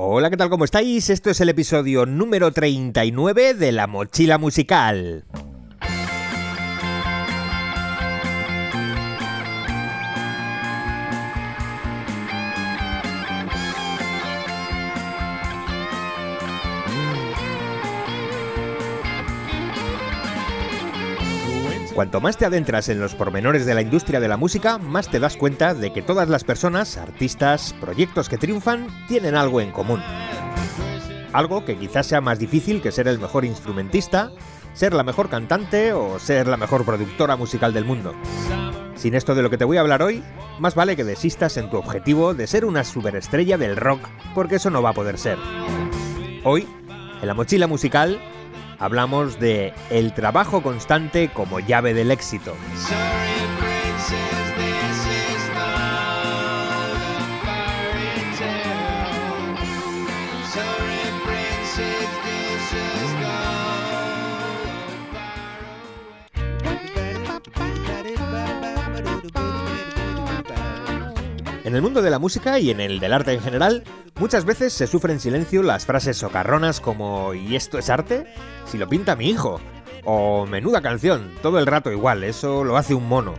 Hola, ¿qué tal? ¿Cómo estáis? Esto es el episodio número 39 de La Mochila Musical. Cuanto más te adentras en los pormenores de la industria de la música, más te das cuenta de que todas las personas, artistas, proyectos que triunfan, tienen algo en común. Algo que quizás sea más difícil que ser el mejor instrumentista, ser la mejor cantante o ser la mejor productora musical del mundo. Sin esto de lo que te voy a hablar hoy, más vale que desistas en tu objetivo de ser una superestrella del rock, porque eso no va a poder ser. Hoy, en la mochila musical, hablamos de el trabajo constante como llave del éxito. En el mundo de la música y en el del arte en general, muchas veces se sufre en silencio las frases socarronas como ¿y esto es arte? Si lo pinta mi hijo. O menuda canción, todo el rato igual, eso lo hace un mono.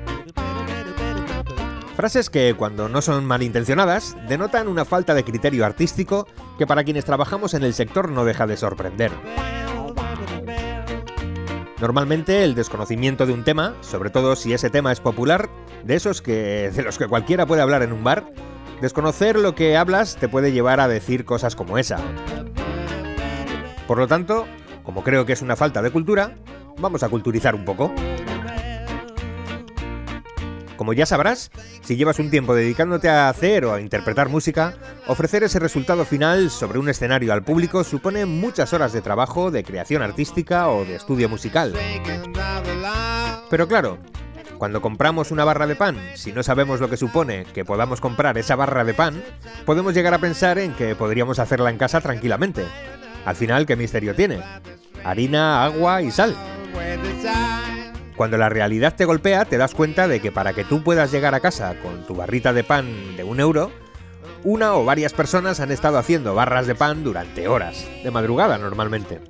Frases que, cuando no son malintencionadas, denotan una falta de criterio artístico que para quienes trabajamos en el sector no deja de sorprender. Normalmente el desconocimiento de un tema, sobre todo si ese tema es popular, de esos que de los que cualquiera puede hablar en un bar, desconocer lo que hablas te puede llevar a decir cosas como esa. Por lo tanto, como creo que es una falta de cultura, vamos a culturizar un poco. Como ya sabrás, si llevas un tiempo dedicándote a hacer o a interpretar música, ofrecer ese resultado final sobre un escenario al público supone muchas horas de trabajo, de creación artística o de estudio musical. Pero claro, cuando compramos una barra de pan, si no sabemos lo que supone que podamos comprar esa barra de pan, podemos llegar a pensar en que podríamos hacerla en casa tranquilamente. Al final, ¿qué misterio tiene? Harina, agua y sal. Cuando la realidad te golpea, te das cuenta de que para que tú puedas llegar a casa con tu barrita de pan de un euro, una o varias personas han estado haciendo barras de pan durante horas, de madrugada normalmente.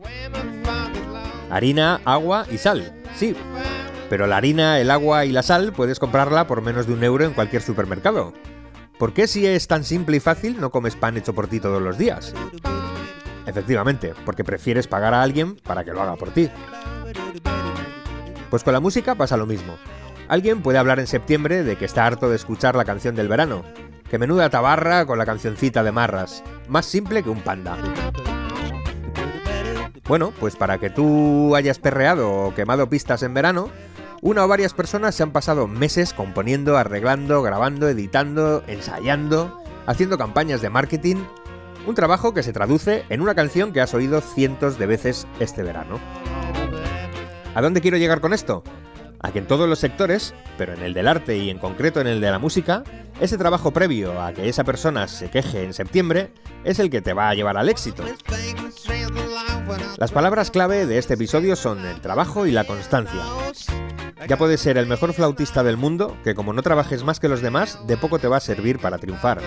Harina, agua y sal, sí. Pero la harina, el agua y la sal puedes comprarla por menos de un euro en cualquier supermercado. ¿Por qué si es tan simple y fácil no comes pan hecho por ti todos los días? Efectivamente, porque prefieres pagar a alguien para que lo haga por ti. Pues con la música pasa lo mismo. Alguien puede hablar en septiembre de que está harto de escuchar la canción del verano, que menuda tabarra con la cancioncita de marras, más simple que un panda. Bueno, pues para que tú hayas perreado o quemado pistas en verano, una o varias personas se han pasado meses componiendo, arreglando, grabando, editando, ensayando, haciendo campañas de marketing, un trabajo que se traduce en una canción que has oído cientos de veces este verano. ¿A dónde quiero llegar con esto? A que en todos los sectores, pero en el del arte y en concreto en el de la música, ese trabajo previo a que esa persona se queje en septiembre es el que te va a llevar al éxito. Las palabras clave de este episodio son el trabajo y la constancia. Ya puedes ser el mejor flautista del mundo, que como no trabajes más que los demás, de poco te va a servir para triunfar.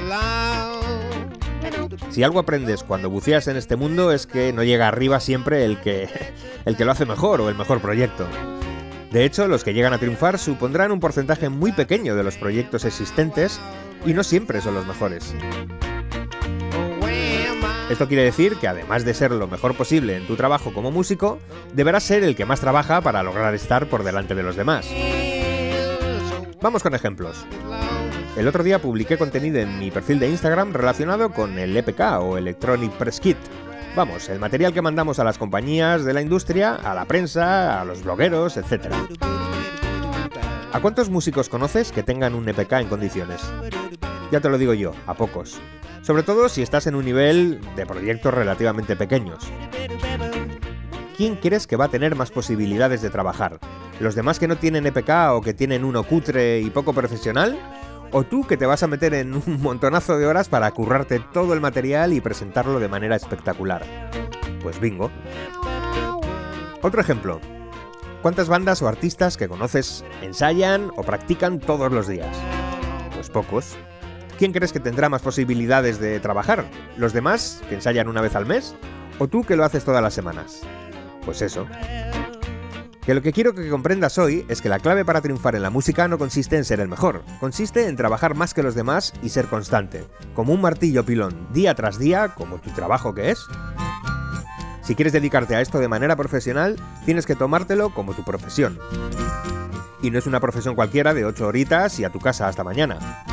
Si algo aprendes cuando buceas en este mundo es que no llega arriba siempre el que, el que lo hace mejor o el mejor proyecto. De hecho, los que llegan a triunfar supondrán un porcentaje muy pequeño de los proyectos existentes y no siempre son los mejores. Esto quiere decir que además de ser lo mejor posible en tu trabajo como músico, deberás ser el que más trabaja para lograr estar por delante de los demás. Vamos con ejemplos. El otro día publiqué contenido en mi perfil de Instagram relacionado con el EPK o Electronic Press Kit. Vamos, el material que mandamos a las compañías de la industria, a la prensa, a los blogueros, etc. ¿A cuántos músicos conoces que tengan un EPK en condiciones? Ya te lo digo yo, a pocos. Sobre todo si estás en un nivel de proyectos relativamente pequeños. ¿Quién crees que va a tener más posibilidades de trabajar? ¿Los demás que no tienen EPK o que tienen uno cutre y poco profesional? O tú que te vas a meter en un montonazo de horas para currarte todo el material y presentarlo de manera espectacular. Pues bingo. Otro ejemplo. ¿Cuántas bandas o artistas que conoces ensayan o practican todos los días? Pues pocos. ¿Quién crees que tendrá más posibilidades de trabajar? ¿Los demás, que ensayan una vez al mes? ¿O tú que lo haces todas las semanas? Pues eso. Que lo que quiero que comprendas hoy es que la clave para triunfar en la música no consiste en ser el mejor, consiste en trabajar más que los demás y ser constante, como un martillo pilón, día tras día, como tu trabajo que es. Si quieres dedicarte a esto de manera profesional, tienes que tomártelo como tu profesión. Y no es una profesión cualquiera de 8 horitas y a tu casa hasta mañana.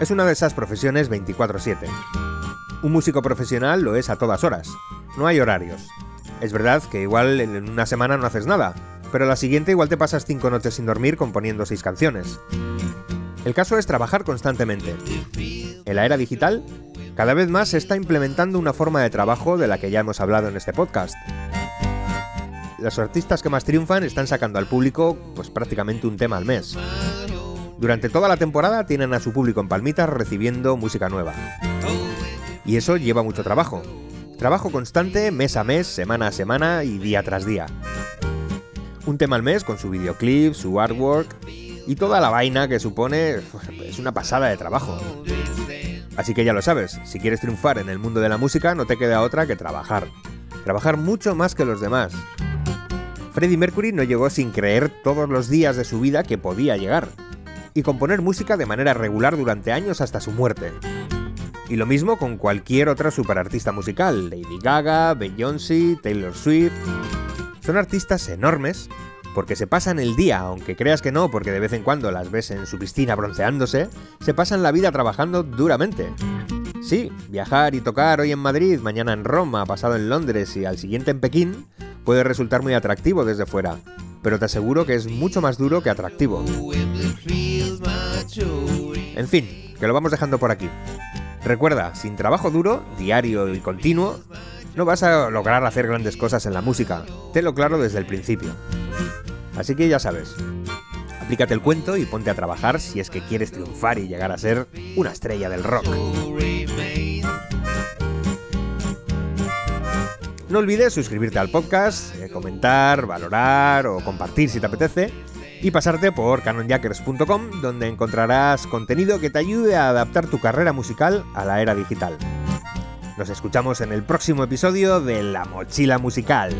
Es una de esas profesiones 24/7. Un músico profesional lo es a todas horas. No hay horarios. Es verdad que igual en una semana no haces nada, pero la siguiente igual te pasas 5 noches sin dormir componiendo 6 canciones. El caso es trabajar constantemente. En la era digital, cada vez más se está implementando una forma de trabajo de la que ya hemos hablado en este podcast los artistas que más triunfan están sacando al público pues prácticamente un tema al mes. Durante toda la temporada tienen a su público en palmitas recibiendo música nueva. Y eso lleva mucho trabajo. Trabajo constante mes a mes, semana a semana y día tras día. Un tema al mes con su videoclip, su artwork y toda la vaina que supone pues, es una pasada de trabajo. Así que ya lo sabes, si quieres triunfar en el mundo de la música no te queda otra que trabajar. Trabajar mucho más que los demás. Freddie Mercury no llegó sin creer todos los días de su vida que podía llegar, y componer música de manera regular durante años hasta su muerte. Y lo mismo con cualquier otra superartista musical, Lady Gaga, Beyoncé, Taylor Swift. Son artistas enormes porque se pasan el día, aunque creas que no, porque de vez en cuando las ves en su piscina bronceándose, se pasan la vida trabajando duramente. Sí, viajar y tocar hoy en Madrid, mañana en Roma, pasado en Londres y al siguiente en Pekín puede resultar muy atractivo desde fuera, pero te aseguro que es mucho más duro que atractivo. En fin, que lo vamos dejando por aquí. Recuerda, sin trabajo duro, diario y continuo, no vas a lograr hacer grandes cosas en la música, tenlo claro desde el principio. Así que ya sabes, aplícate el cuento y ponte a trabajar si es que quieres triunfar y llegar a ser una estrella del rock. No olvides suscribirte al podcast, eh, comentar, valorar o compartir si te apetece y pasarte por canonjackers.com donde encontrarás contenido que te ayude a adaptar tu carrera musical a la era digital. Nos escuchamos en el próximo episodio de La Mochila Musical.